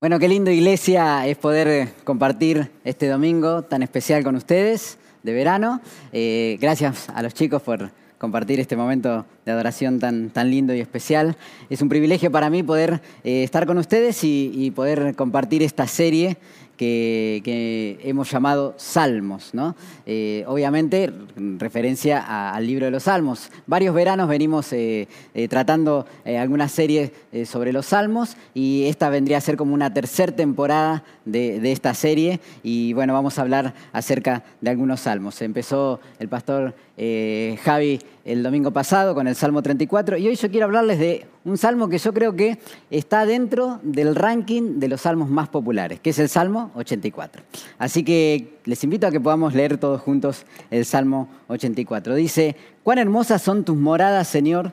Bueno, qué lindo iglesia es poder eh, compartir este domingo tan especial con ustedes de verano. Eh, gracias a los chicos por compartir este momento de adoración tan, tan lindo y especial. Es un privilegio para mí poder eh, estar con ustedes y, y poder compartir esta serie que, hemos llamado Salmos, ¿no? Eh, obviamente, referencia al libro de los Salmos. Varios veranos venimos eh, eh, tratando algunas series sobre los Salmos y esta vendría a ser como una tercera temporada de, de, esta serie y bueno, vamos a hablar acerca de algunos Salmos. Empezó el pastor Javi el domingo pasado con el Salmo 34 y hoy yo quiero hablarles de un salmo que yo creo que está dentro del ranking de los salmos más populares, que es el Salmo 84. Así que les invito a que podamos leer todos juntos el Salmo 84. Dice, cuán hermosas son tus moradas, Señor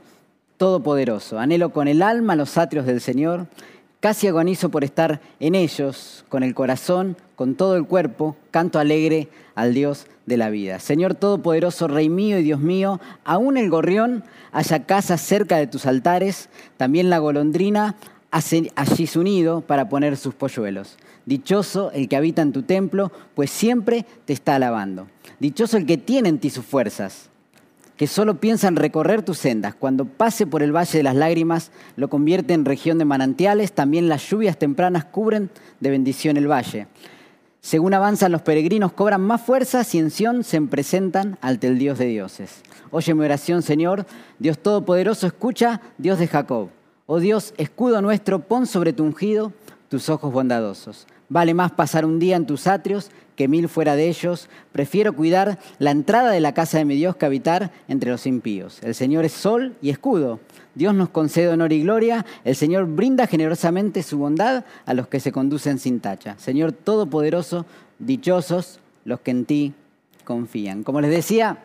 Todopoderoso. Anhelo con el alma los atrios del Señor. Casi agonizo por estar en ellos, con el corazón, con todo el cuerpo, canto alegre al Dios de la vida. Señor Todopoderoso, Rey mío y Dios mío, aún el gorrión haya casa cerca de tus altares, también la golondrina hace allí su nido para poner sus polluelos. Dichoso el que habita en tu templo, pues siempre te está alabando. Dichoso el que tiene en ti sus fuerzas que solo piensa en recorrer tus sendas. Cuando pase por el valle de las lágrimas, lo convierte en región de manantiales. También las lluvias tempranas cubren de bendición el valle. Según avanzan los peregrinos, cobran más fuerza y en Sión se presentan ante el Dios de dioses. Oye mi oración, Señor, Dios Todopoderoso, escucha, Dios de Jacob. Oh Dios, escudo nuestro, pon sobre tu ungido tus ojos bondadosos. Vale más pasar un día en tus atrios que mil fuera de ellos. Prefiero cuidar la entrada de la casa de mi Dios que habitar entre los impíos. El Señor es sol y escudo. Dios nos concede honor y gloria. El Señor brinda generosamente su bondad a los que se conducen sin tacha. Señor Todopoderoso, dichosos los que en ti confían. Como les decía,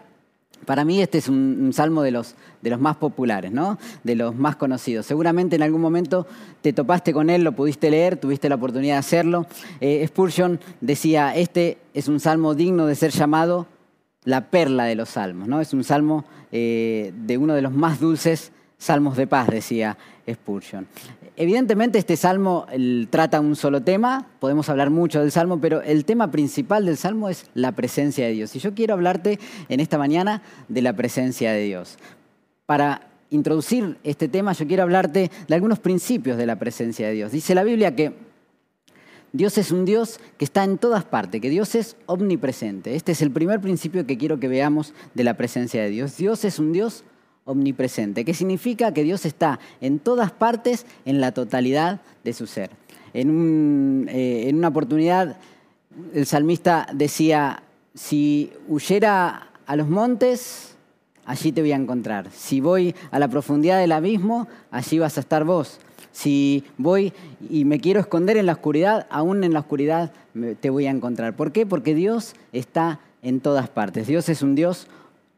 para mí este es un, salmo de los, de los, más populares, ¿no? de los más conocidos. Seguramente en algún momento te topaste con él, lo pudiste leer, tuviste la oportunidad de hacerlo. Eh, Spurgeon decía, este es un salmo digno de ser llamado la perla de los salmos. ¿no? Es un salmo eh, de uno de los más dulces salmos de paz, decía Spurgeon. Evidentemente este salmo trata un solo tema, podemos hablar mucho del salmo, pero el tema principal del salmo es la presencia de Dios. Y yo quiero hablarte en esta mañana de la presencia de Dios. Para introducir este tema, yo quiero hablarte de algunos principios de la presencia de Dios. Dice la Biblia que Dios es un Dios que está en todas partes, que Dios es omnipresente. Este es el primer principio que quiero que veamos de la presencia de Dios. Dios es un Dios omnipresente, que significa que Dios está en todas partes, en la totalidad de su ser. En, eh, una oportunidad, el salmista decía, si huyera a los montes, allí te voy a encontrar. Si voy a la profundidad del abismo, allí vas a estar vos. Si voy y me quiero esconder en la oscuridad, aún en la oscuridad te voy a encontrar. ¿Por qué? Porque Dios está en todas partes. Dios es un Dios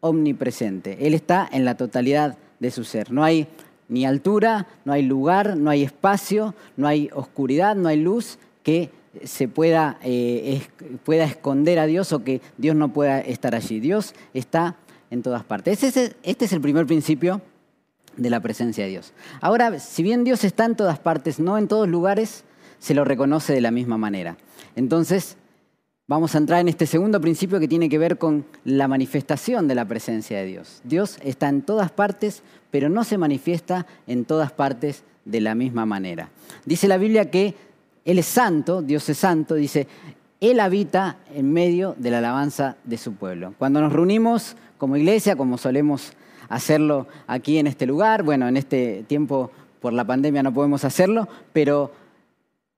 omnipresente. Él está en la totalidad de su ser. No hay ni altura, no hay lugar, no hay espacio, no hay oscuridad, no hay luz que se pueda, eh, pueda esconder a Dios o que Dios no pueda estar allí. Dios está en todas partes. Este es el primer principio de la presencia de Dios. Ahora, si bien Dios está en todas partes, no en todos lugares, se lo reconoce de la misma manera. Entonces, Vamos a entrar en este segundo principio que tiene que ver con la manifestación de la presencia de Dios. Dios está en todas partes, pero no se manifiesta en todas partes de la misma manera. Dice la Biblia que Él es santo, Dios es santo, dice, Él habita en medio de la alabanza de su pueblo. Cuando nos reunimos como iglesia, como solemos hacerlo aquí en este lugar, bueno, en este tiempo por la pandemia no podemos hacerlo, pero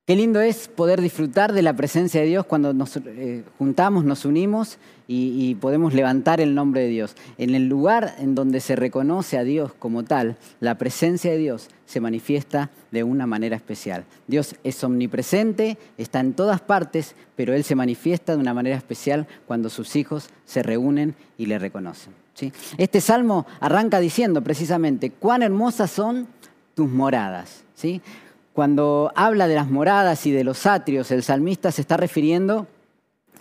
Qué lindo es poder disfrutar de la presencia de Dios cuando nos eh, juntamos, nos unimos y, podemos levantar el nombre de Dios. En el lugar en donde se reconoce a Dios como tal, la presencia de Dios se manifiesta de una manera especial. Dios es omnipresente, está en todas partes, pero Él se manifiesta de una manera especial cuando sus hijos se reúnen y le reconocen. Este salmo arranca diciendo precisamente, cuán hermosas son tus moradas. ¿sí? Cuando habla de las moradas y de los atrios, el salmista se está refiriendo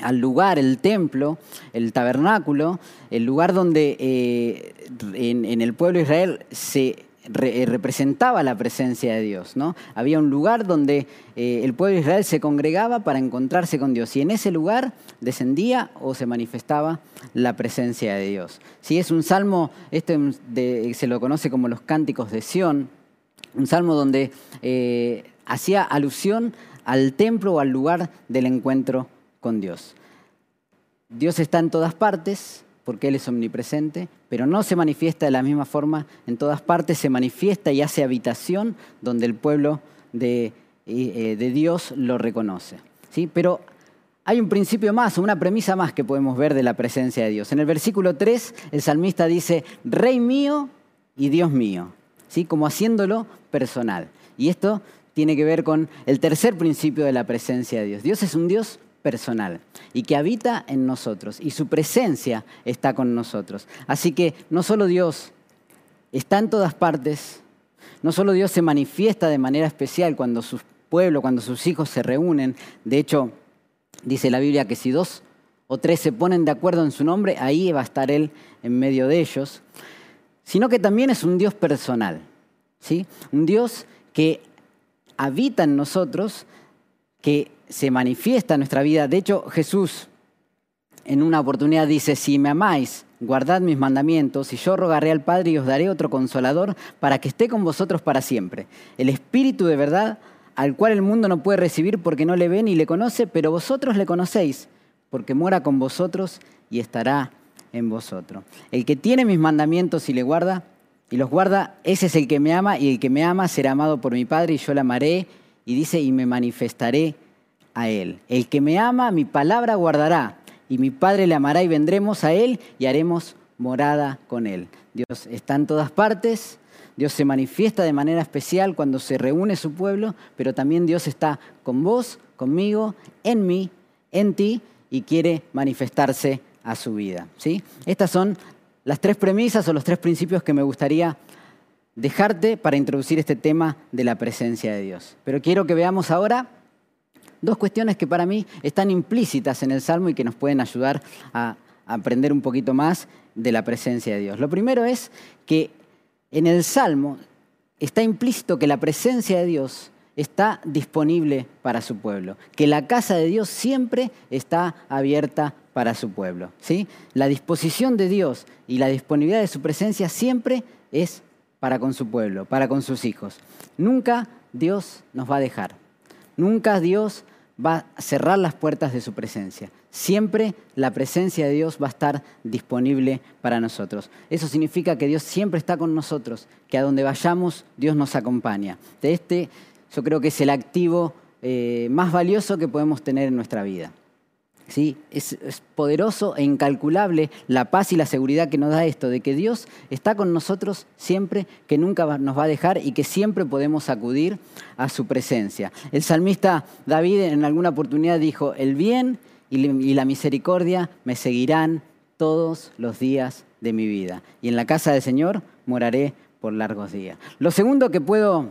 al lugar, el templo, el tabernáculo, el lugar donde eh, en, el pueblo de Israel se eh, representaba la presencia de Dios. ¿no? Había un lugar donde eh, el pueblo de Israel se congregaba para encontrarse con Dios y en ese lugar descendía o se manifestaba la presencia de Dios. Si es un salmo, este se lo conoce como los cánticos de Sión, un salmo donde eh, hacía alusión al templo o al lugar del encuentro con Dios. Dios está en todas partes, porque Él es omnipresente, pero no se manifiesta de la misma forma en todas partes, se manifiesta y hace habitación donde el pueblo de, eh, Dios lo reconoce. ¿sí? Pero hay un principio más, una premisa más que podemos ver de la presencia de Dios. En el versículo 3, el salmista dice, Rey mío y Dios mío, ¿sí? como haciéndolo personal. Y esto tiene que ver con el tercer principio de la presencia de Dios. Dios es un Dios personal y que habita en nosotros y su presencia está con nosotros. Así que no solo Dios está en todas partes, no solo Dios se manifiesta de manera especial cuando su pueblo, cuando sus hijos se reúnen, de hecho dice la Biblia que si dos o tres se ponen de acuerdo en su nombre, ahí va a estar Él en medio de ellos, sino que también es un Dios personal, ¿sí? un Dios que habita en nosotros, que se manifiesta en nuestra vida. De hecho, Jesús en una oportunidad dice, si me amáis, guardad mis mandamientos, y yo rogaré al Padre y os daré otro consolador para que esté con vosotros para siempre. El Espíritu de verdad, al cual el mundo no puede recibir porque no le ve ni le conoce, pero vosotros le conocéis, porque mora con vosotros y estará en vosotros. El que tiene mis mandamientos y le guarda, y los guarda, ese es el que me ama, y el que me ama será amado por mi Padre, y yo le amaré, y dice, y me manifestaré a Él. El que me ama, mi palabra guardará, y mi Padre le amará y vendremos a Él y haremos morada con Él. Dios está en todas partes, Dios se manifiesta de manera especial cuando se reúne su pueblo, pero también Dios está con vos, conmigo, en mí, en ti, y quiere manifestarse a su vida. ¿sí? Estas son las tres premisas o los tres principios que me gustaría dejarte para introducir este tema de la presencia de Dios. Pero quiero que veamos ahora dos cuestiones que para mí están implícitas en el Salmo y que nos pueden ayudar a aprender un poquito más de la presencia de Dios. Lo primero es que en el Salmo está implícito que la presencia de Dios está disponible para su pueblo, que la casa de Dios siempre está abierta para su pueblo. ¿sí? La disposición de Dios y la disponibilidad de su presencia siempre es para con su pueblo, para con sus hijos. Nunca Dios nos va a dejar. Nunca Dios va a cerrar las puertas de su presencia. Siempre la presencia de Dios va a estar disponible para nosotros. Eso significa que Dios siempre está con nosotros, que a donde vayamos Dios nos acompaña. De este yo creo que es el activo eh, más valioso que podemos tener en nuestra vida. ¿Sí? Es, poderoso e incalculable la paz y la seguridad que nos da esto, de que Dios está con nosotros siempre, que nunca nos va a dejar y que siempre podemos acudir a su presencia. El salmista David en alguna oportunidad dijo, el bien y la misericordia me seguirán todos los días de mi vida. Y en la casa del Señor moraré por largos días. Lo segundo que puedo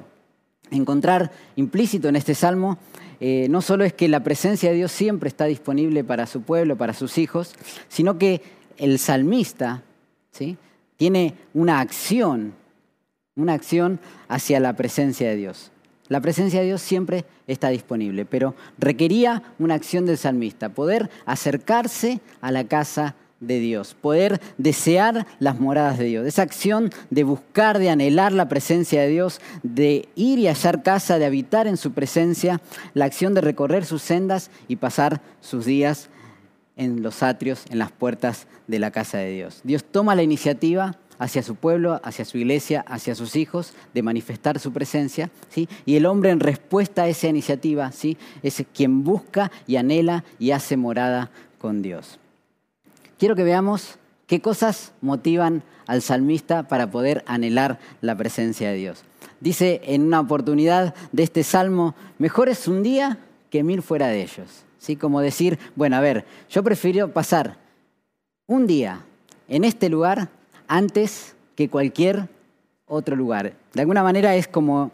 encontrar implícito en este salmo eh, no solo es que la presencia de Dios siempre está disponible para su pueblo, para sus hijos, sino que el salmista ¿sí? tiene una acción, una acción hacia la presencia de Dios. La presencia de Dios siempre está disponible, pero requería una acción del salmista, poder acercarse a la casa de Dios, poder desear las moradas de Dios, esa acción de buscar, de anhelar la presencia de Dios, de ir y hallar casa, de habitar en su presencia, la acción de recorrer sus sendas y pasar sus días en los atrios, en las puertas de la casa de Dios. Dios toma la iniciativa hacia su pueblo, hacia su iglesia, hacia sus hijos, de manifestar su presencia, ¿sí? y el hombre en respuesta a esa iniciativa ¿sí? es quien busca y anhela y hace morada con Dios quiero que veamos qué cosas motivan al salmista para poder anhelar la presencia de Dios. Dice en una oportunidad de este salmo, mejor es un día que mil fuera de ellos. ¿Sí? Como decir, bueno, a ver, yo prefiero pasar un día en este lugar antes que cualquier otro lugar. De alguna manera es como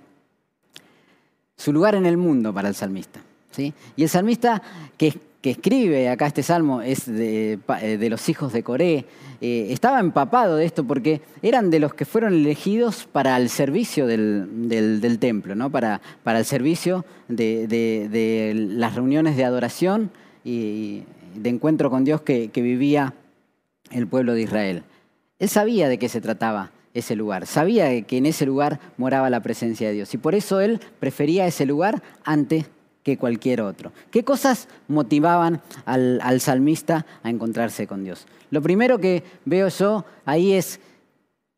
su lugar en el mundo para el salmista. ¿sí? Y el salmista que que escribe acá este salmo es de, eh, los hijos de Coré, eh, estaba empapado de esto porque eran de los que fueron elegidos para el servicio del, templo, ¿no? para, para el servicio de, las reuniones de adoración y de encuentro con Dios que, que vivía el pueblo de Israel. Él sabía de qué se trataba ese lugar, sabía que en ese lugar moraba la presencia de Dios y por eso él prefería ese lugar antes que cualquier otro. ¿Qué cosas motivaban al, salmista a encontrarse con Dios? Lo primero que veo yo ahí es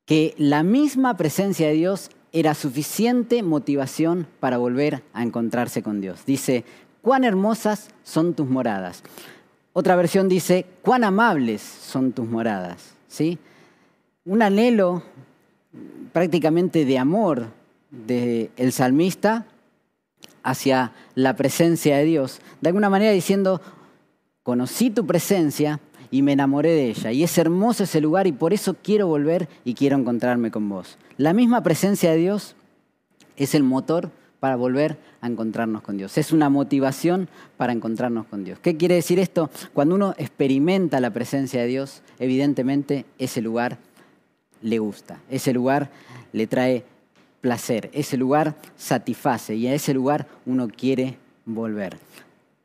que la misma presencia de Dios era suficiente motivación para volver a encontrarse con Dios. Dice, cuán hermosas son tus moradas. Otra versión dice, cuán amables son tus moradas. ¿Sí? Un anhelo prácticamente de amor del salmista hacia la presencia de Dios, de alguna manera diciendo, conocí tu presencia y me enamoré de ella. Y es hermoso ese lugar y por eso quiero volver y quiero encontrarme con vos. La misma presencia de Dios es el motor para volver a encontrarnos con Dios. Es una motivación para encontrarnos con Dios. ¿Qué quiere decir esto? Cuando uno experimenta la presencia de Dios, evidentemente ese lugar le gusta, ese lugar le trae placer, ese lugar satisface y a ese lugar uno quiere volver.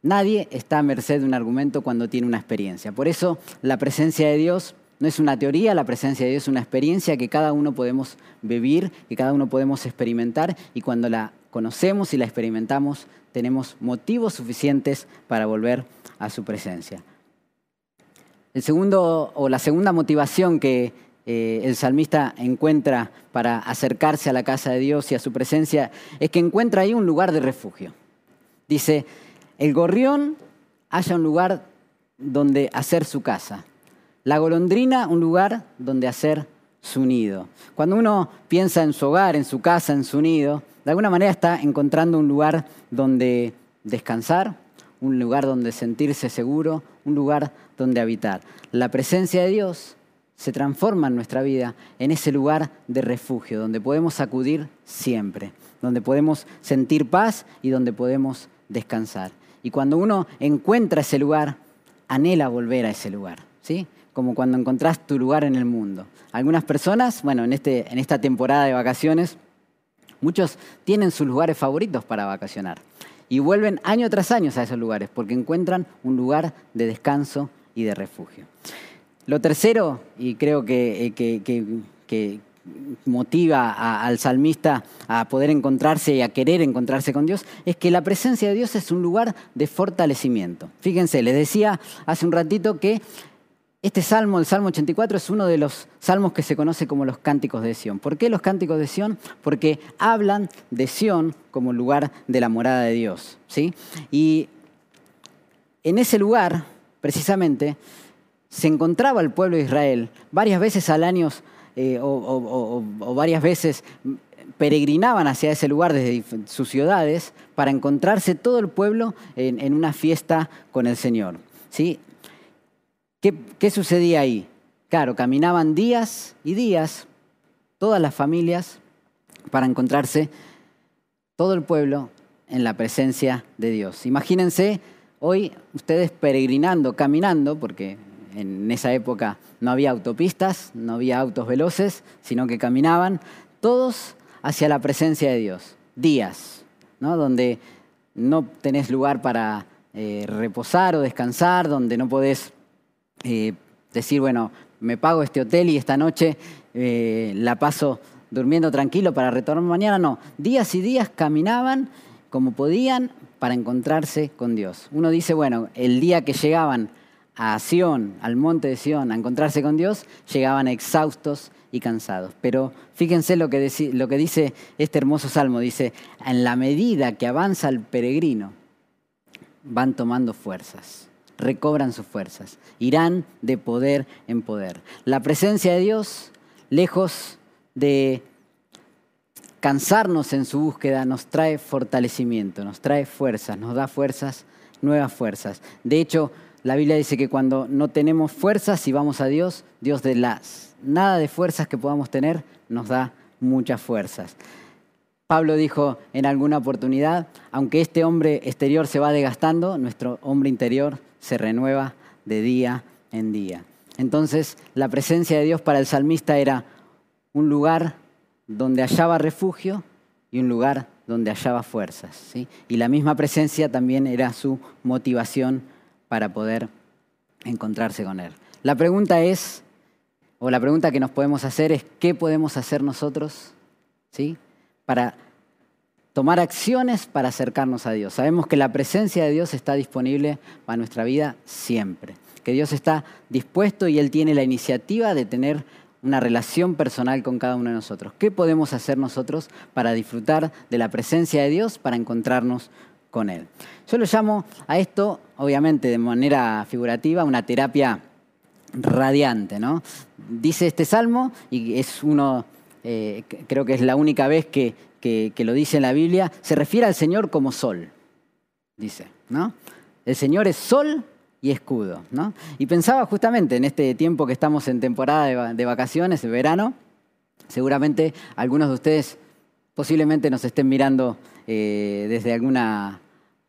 Nadie está a merced de un argumento cuando tiene una experiencia. Por eso la presencia de Dios no es una teoría, la presencia de Dios es una experiencia que cada uno podemos vivir, que cada uno podemos experimentar y cuando la conocemos y la experimentamos tenemos motivos suficientes para volver a su presencia. El segundo o la segunda motivación que eh, el salmista encuentra para acercarse a la casa de Dios y a su presencia es que encuentra ahí un lugar de refugio. Dice, el gorrión haya un lugar donde hacer su casa, la golondrina un lugar donde hacer su nido. Cuando uno piensa en su hogar, en su casa, en su nido, de alguna manera está encontrando un lugar donde descansar, un lugar donde sentirse seguro, un lugar donde habitar. La presencia de Dios se transforma nuestra vida en ese lugar de refugio, donde podemos acudir siempre, donde podemos sentir paz y donde podemos descansar. Y cuando uno encuentra ese lugar, anhela volver a ese lugar, ¿sí? Como cuando encontrás tu lugar en el mundo. Algunas personas, bueno, en, este, en esta temporada de vacaciones, muchos tienen sus lugares favoritos para vacacionar y vuelven año tras año a esos lugares porque encuentran un lugar de descanso y de refugio. Lo tercero, y creo que, eh, motiva al salmista a poder encontrarse y a querer encontrarse con Dios, es que la presencia de Dios es un lugar de fortalecimiento. Fíjense, les decía hace un ratito que este salmo, el Salmo 84, es uno de los salmos que se conoce como los cánticos de Sión. ¿Por qué los cánticos de Sión? Porque hablan de Sión como lugar de la morada de Dios. ¿sí? Y en ese lugar, precisamente, se encontraba el pueblo de Israel varias veces al año eh, o, varias veces peregrinaban hacia ese lugar desde sus ciudades para encontrarse todo el pueblo en, una fiesta con el Señor. ¿sí? ¿Qué, ¿Qué sucedía ahí? Claro, caminaban días y días todas las familias para encontrarse todo el pueblo en la presencia de Dios. Imagínense hoy ustedes peregrinando, caminando, porque en esa época no había autopistas, no había autos veloces, sino que caminaban todos hacia la presencia de Dios. Días, ¿no? donde no tenés lugar para eh, reposar o descansar, donde no podés eh, decir, bueno, me pago este hotel y esta noche eh, la paso durmiendo tranquilo para retornar mañana. No, días y días caminaban como podían para encontrarse con Dios. Uno dice, bueno, el día que llegaban a Sión, al monte de Sión, a encontrarse con Dios, llegaban exhaustos y cansados. Pero fíjense lo que, dice este hermoso salmo. Dice, en la medida que avanza el peregrino, van tomando fuerzas, recobran sus fuerzas, irán de poder en poder. La presencia de Dios, lejos de cansarnos en su búsqueda, nos trae fortalecimiento, nos trae fuerzas, nos da fuerzas, nuevas fuerzas. De hecho, la Biblia dice que cuando no tenemos fuerzas y vamos a Dios, Dios de las nada de fuerzas que podamos tener nos da muchas fuerzas. Pablo dijo en alguna oportunidad, aunque este hombre exterior se va desgastando, nuestro hombre interior se renueva de día en día. Entonces, la presencia de Dios para el salmista era un lugar donde hallaba refugio y un lugar donde hallaba fuerzas. ¿sí? Y la misma presencia también era su motivación para poder encontrarse con Él. La pregunta es, o la pregunta que nos podemos hacer es, ¿qué podemos hacer nosotros ¿sí? para tomar acciones para acercarnos a Dios? Sabemos que la presencia de Dios está disponible para nuestra vida siempre, que Dios está dispuesto y Él tiene la iniciativa de tener una relación personal con cada uno de nosotros. ¿Qué podemos hacer nosotros para disfrutar de la presencia de Dios, para encontrarnos Yo lo llamo a esto, obviamente de manera figurativa, una terapia radiante. ¿no? Dice este salmo, y es uno, eh, creo que es la única vez que, que, que lo dice en la Biblia, se refiere al Señor como sol, dice. ¿no? El Señor es sol y escudo. ¿no? Y pensaba justamente en este tiempo que estamos en temporada de, vacaciones, de verano, seguramente algunos de ustedes posiblemente nos estén mirando eh, desde alguna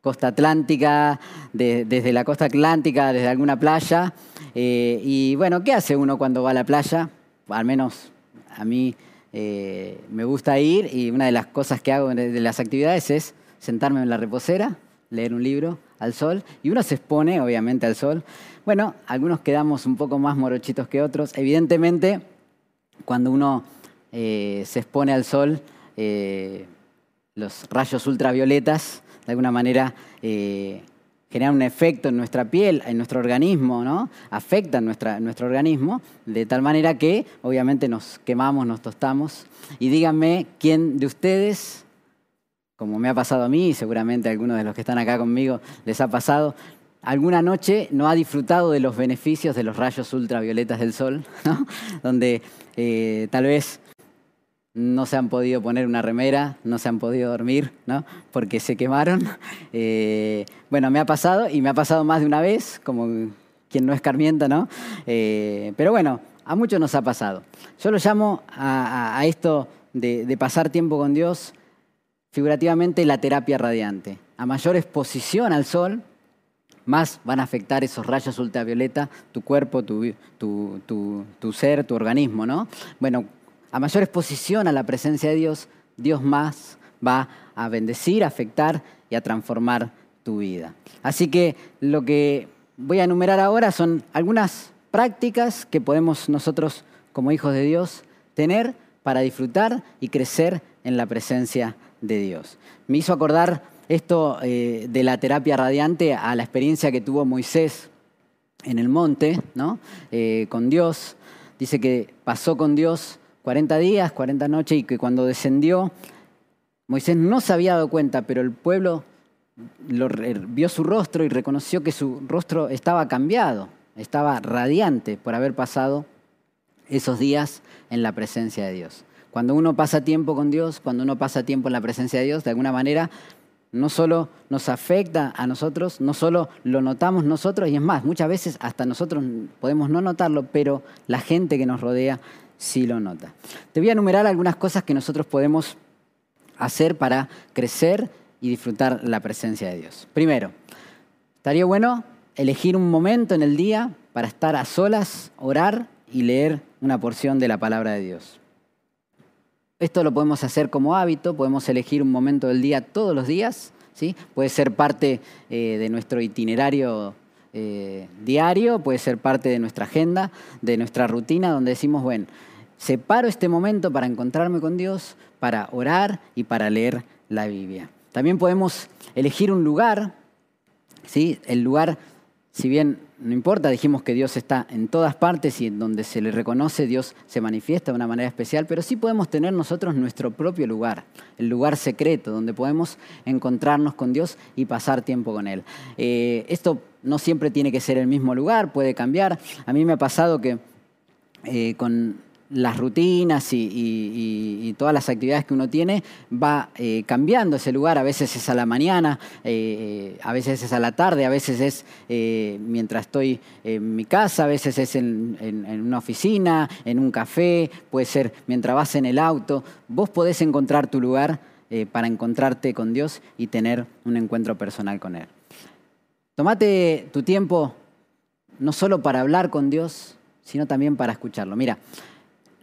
costa atlántica, desde la costa atlántica, desde alguna playa. Eh, y bueno, ¿qué hace uno cuando va a la playa? Al menos a mí eh, me gusta ir y una de las cosas que hago de las actividades es sentarme en la reposera, leer un libro al sol y uno se expone, obviamente, al sol. Bueno, algunos quedamos un poco más morochitos que otros. Evidentemente, cuando uno eh, se expone al sol, los rayos ultravioletas, de alguna manera, eh, generan un efecto en nuestra piel, en nuestro organismo, ¿no? Afectan nuestra, nuestro organismo, de tal manera que obviamente nos quemamos, nos tostamos. Y díganme, ¿quién de ustedes como me ha pasado a mí y seguramente a algunos de los que están acá conmigo les ha pasado, alguna noche no ha disfrutado de los beneficios de los rayos ultravioletas del sol, donde eh, tal vez no se han podido poner una remera, no se han podido dormir, ¿no? porque se quemaron. Eh, bueno, me ha pasado y me ha pasado más de una vez, como quien no escarmienta, ¿no? Eh, pero bueno, a muchos nos ha pasado. Yo lo llamo a, esto de pasar tiempo con Dios figurativamente la terapia radiante. A mayor exposición al sol, más van a afectar esos rayos ultravioleta tu cuerpo, tu, tu, ser, tu organismo, ¿no? Bueno, a mayor exposición a la presencia de Dios, Dios más va a bendecir, a afectar y a transformar tu vida. Así que lo que voy a enumerar ahora son algunas prácticas que podemos nosotros como hijos de Dios tener para disfrutar y crecer en la presencia de Dios. Me hizo acordar esto eh, de la terapia radiante a la experiencia que tuvo Moisés en el monte, ¿no? Eh, con Dios. Dice que pasó con Dios 40 días, 40 noches y que cuando descendió, Moisés no se había dado cuenta, pero el pueblo vio su rostro y reconoció que su rostro estaba cambiado, estaba radiante por haber pasado esos días en la presencia de Dios. Cuando uno pasa tiempo con Dios, cuando uno pasa tiempo en la presencia de Dios, de alguna manera no solo nos afecta a nosotros, no solo lo notamos nosotros, y es más, muchas veces hasta nosotros podemos no notarlo, pero la gente que nos rodea sí lo nota. Te voy a enumerar algunas cosas que nosotros podemos hacer para crecer y disfrutar la presencia de Dios. Primero, estaría bueno elegir un momento en el día para estar a solas, orar y leer una porción de la palabra de Dios. Esto lo podemos hacer como hábito, podemos elegir un momento del día todos los días, ¿sí? puede ser parte eh, de nuestro itinerario eh, diario, puede ser parte de nuestra agenda, de nuestra rutina, donde decimos, bueno, separo este momento para encontrarme con Dios, para orar y para leer la Biblia. También podemos elegir un lugar, ¿sí? el lugar, si bien no importa, dijimos que Dios está en todas partes y en donde se le reconoce Dios se manifiesta de una manera especial, pero sí podemos tener nosotros nuestro propio lugar, el lugar secreto, donde podemos encontrarnos con Dios y pasar tiempo con Él. Eh, esto no siempre tiene que ser el mismo lugar, puede cambiar. A mí me ha pasado que eh, con las rutinas y, todas las actividades que uno tiene, va eh, cambiando ese lugar. A veces es a la mañana, eh, a veces es a la tarde, a veces es eh, mientras estoy en mi casa, a veces es en, en, una oficina, en un café, puede ser mientras vas en el auto. Vos podés encontrar tu lugar para encontrarte con Dios y tener un encuentro personal con Él. Tómate tu tiempo no solo para hablar con Dios, sino también para escucharlo. Mira,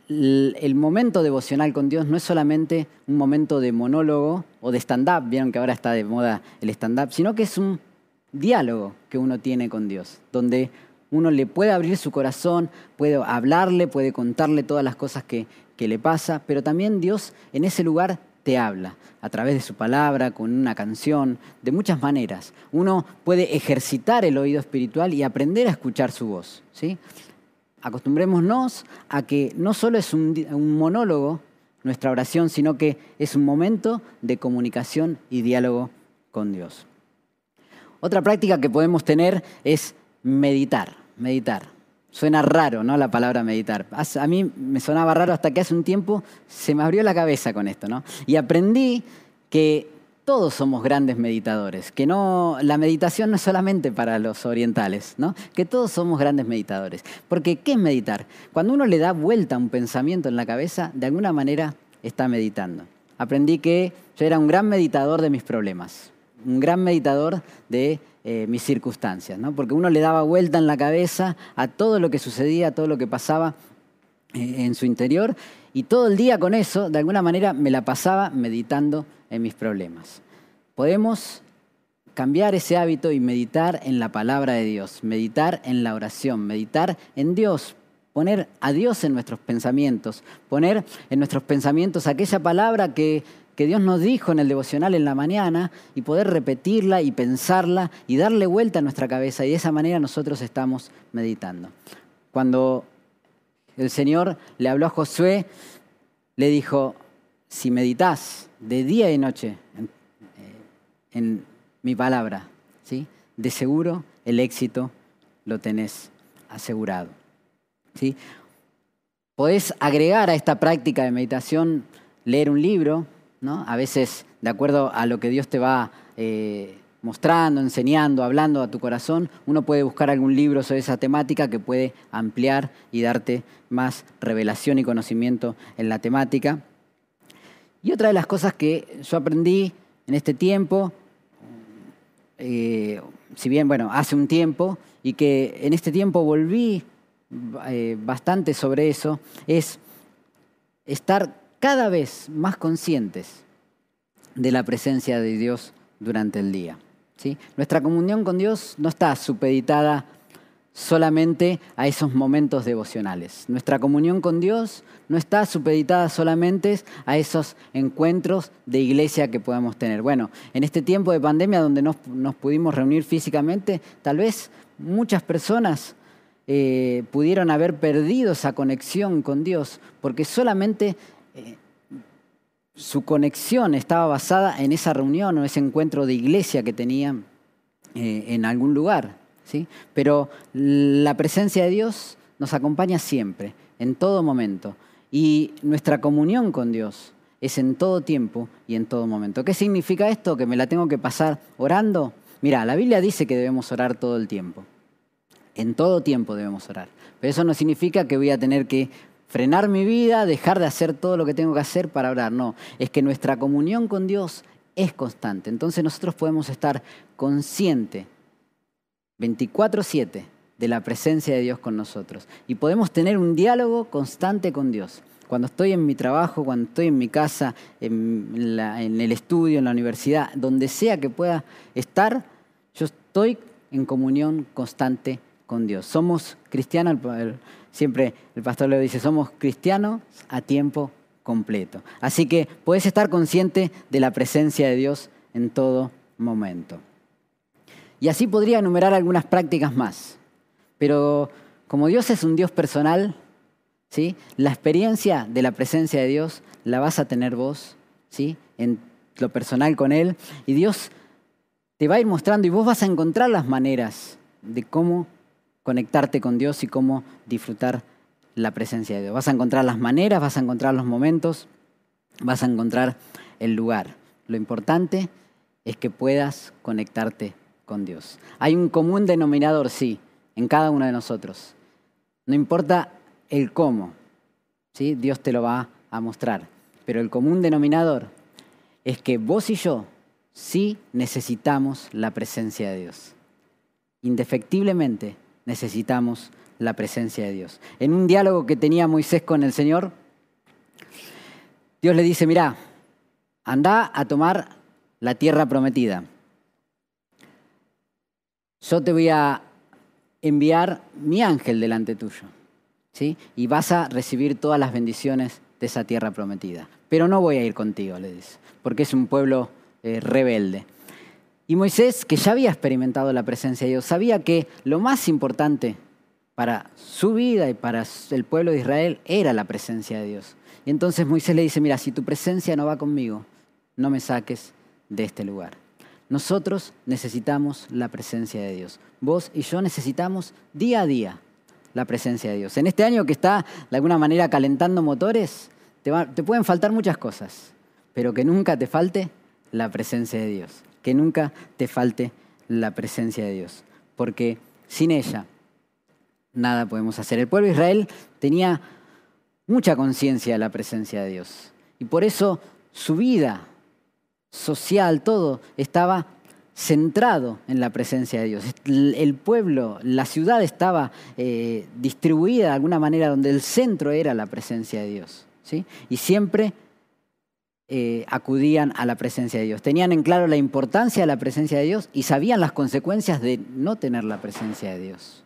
el momento devocional con Dios no es solamente un momento de monólogo o de stand-up, vieron que ahora está de moda el stand-up, sino que es un diálogo que uno tiene con Dios, donde uno le puede abrir su corazón, puede hablarle, puede contarle todas las cosas que, que le pasa, pero también Dios en ese lugar te habla, a través de su palabra, con una canción, de muchas maneras. Uno puede ejercitar el oído espiritual y aprender a escuchar su voz. ¿sí? Acostumbrémonos a que no solo es un, monólogo nuestra oración, sino que es un momento de comunicación y diálogo con Dios. Otra práctica que podemos tener es meditar, meditar. Suena raro, ¿no? La palabra meditar. A mí me sonaba raro hasta que hace un tiempo se me abrió la cabeza con esto, ¿no? Y aprendí que todos somos grandes meditadores, que no, la meditación no es solamente para los orientales, ¿no? que todos somos grandes meditadores. Porque, ¿qué es meditar? Cuando uno le da vuelta a un pensamiento en la cabeza, de alguna manera está meditando. Aprendí que yo era un gran meditador de mis problemas, un gran meditador de eh, mis circunstancias, ¿no? porque uno le daba vuelta en la cabeza a todo lo que sucedía, a todo lo que pasaba eh, en su interior, y todo el día con eso, de alguna manera, me la pasaba meditando en mis problemas. Podemos cambiar ese hábito y meditar en la palabra de Dios, meditar en la oración, meditar en Dios, poner a Dios en nuestros pensamientos, poner en nuestros pensamientos aquella palabra que, que Dios nos dijo en el devocional en la mañana y poder repetirla y pensarla y darle vuelta a nuestra cabeza y de esa manera nosotros estamos meditando. Cuando el Señor le habló a Josué, le dijo, si meditas de día y noche en, mi palabra, ¿sí? de seguro el éxito lo tenés asegurado. ¿sí? Podés agregar a esta práctica de meditación leer un libro, ¿no? a veces de acuerdo a lo que Dios te va eh, mostrando, enseñando, hablando a tu corazón, uno puede buscar algún libro sobre esa temática que puede ampliar y darte más revelación y conocimiento en la temática. Y otra de las cosas que yo aprendí en este tiempo, eh, si bien, bueno, hace un tiempo, y que en este tiempo volví eh, bastante sobre eso, es estar cada vez más conscientes de la presencia de Dios durante el día. ¿Sí? Nuestra comunión con Dios no está supeditada solamente a esos momentos devocionales. Nuestra comunión con Dios no está supeditada solamente a esos encuentros de iglesia que podemos tener. Bueno, en este tiempo de pandemia donde nos, pudimos reunir físicamente, tal vez muchas personas eh, pudieron haber perdido esa conexión con Dios, porque solamente su conexión estaba basada en esa reunión o ese encuentro de iglesia que tenían eh, en algún lugar. Pero la presencia de Dios nos acompaña siempre, en todo momento. Y nuestra comunión con Dios es en todo tiempo y en todo momento. ¿Qué significa esto? ¿Que me la tengo que pasar orando? Mira, la Biblia dice que debemos orar todo el tiempo. En todo tiempo debemos orar. Pero eso no significa que voy a tener que frenar mi vida, dejar de hacer todo lo que tengo que hacer para orar. No, es que nuestra comunión con Dios es constante. Entonces nosotros podemos estar conscientes 24/7 de la presencia de Dios con nosotros. Y podemos tener un diálogo constante con Dios. Cuando estoy en mi trabajo, cuando estoy en mi casa, en, el estudio, en la universidad, donde sea que pueda estar, yo estoy en comunión constante con Dios. Somos cristianos, siempre el pastor le dice, somos cristianos a tiempo completo. Así que puedes estar consciente de la presencia de Dios en todo momento. Y así podría enumerar algunas prácticas más. Pero como Dios es un Dios personal, ¿sí? la experiencia de la presencia de Dios la vas a tener vos, ¿sí? en lo personal con Él. Y Dios te va a ir mostrando y vos vas a encontrar las maneras de cómo conectarte con Dios y cómo disfrutar la presencia de Dios. Vas a encontrar las maneras, vas a encontrar los momentos, vas a encontrar el lugar. Lo importante es que puedas conectarte con Dios. Hay un común denominador, sí, en cada uno de nosotros. No importa el cómo, ¿sí? Dios te lo va a mostrar. Pero el común denominador es que vos y yo sí necesitamos la presencia de Dios. indefectiblemente necesitamos la presencia de Dios. En un diálogo que tenía Moisés con el Señor, Dios le dice, mira, anda a tomar la tierra prometida. Yo te voy a enviar mi ángel delante tuyo, ¿sí? Y vas a recibir todas las bendiciones de esa tierra prometida. Pero no voy a ir contigo, le dice, porque es un pueblo eh, rebelde. Y Moisés, que ya había experimentado la presencia de Dios, sabía que lo más importante para su vida y para el pueblo de Israel era la presencia de Dios. Y entonces Moisés le dice, mira, si tu presencia no va conmigo, no me saques de este lugar. Nosotros necesitamos la presencia de Dios. Vos y yo necesitamos día a día la presencia de Dios. En este año que está de alguna manera calentando motores, te, te pueden faltar muchas cosas, pero que nunca te falte la presencia de Dios. Que nunca te falte la presencia de Dios. Porque sin ella nada podemos hacer. El pueblo de Israel tenía mucha conciencia de la presencia de Dios. Y por eso su vida social, todo, estaba centrado en la presencia de Dios. El pueblo, la ciudad estaba eh, distribuida de alguna manera donde el centro era la presencia de Dios. ¿sí? Y siempre eh, acudían a la presencia de Dios. Tenían en claro la importancia de la presencia de Dios y sabían las consecuencias de no tener la presencia de Dios.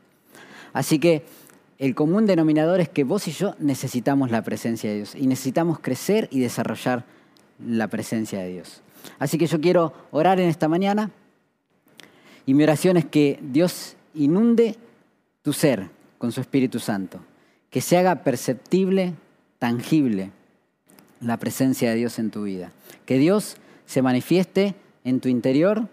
Así que el común denominador es que vos y yo necesitamos la presencia de Dios y necesitamos crecer y desarrollar la presencia de Dios. Así que yo quiero orar en esta mañana y mi oración es que Dios inunde tu ser con su Espíritu Santo, que se haga perceptible, tangible la presencia de Dios en tu vida, que Dios se manifieste en tu interior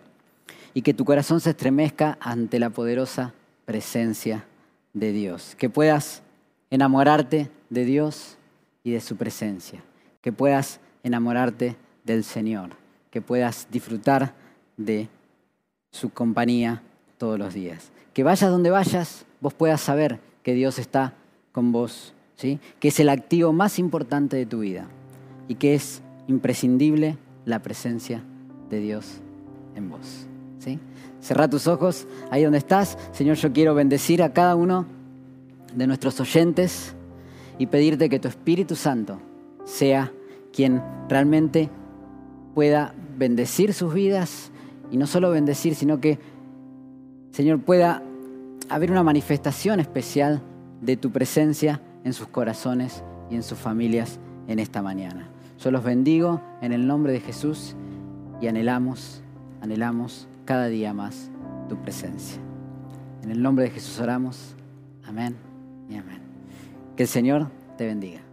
y que tu corazón se estremezca ante la poderosa presencia de Dios, que puedas enamorarte de Dios y de su presencia, que puedas enamorarte del Señor, que puedas disfrutar de su compañía todos los días. Que vayas donde vayas, vos puedas saber que Dios está con vos, ¿sí? que es el activo más importante de tu vida y que es imprescindible la presencia de Dios en vos. ¿sí? Cerra tus ojos ahí donde estás. Señor, yo quiero bendecir a cada uno de nuestros oyentes y pedirte que tu Espíritu Santo sea quien realmente pueda bendecir sus vidas y no solo bendecir, sino que, Señor, pueda haber una manifestación especial de tu presencia en sus corazones y en sus familias en esta mañana. Yo los bendigo en el nombre de Jesús y anhelamos, anhelamos cada día más tu presencia. En el nombre de Jesús oramos. Amén y amén. Que el Señor te bendiga.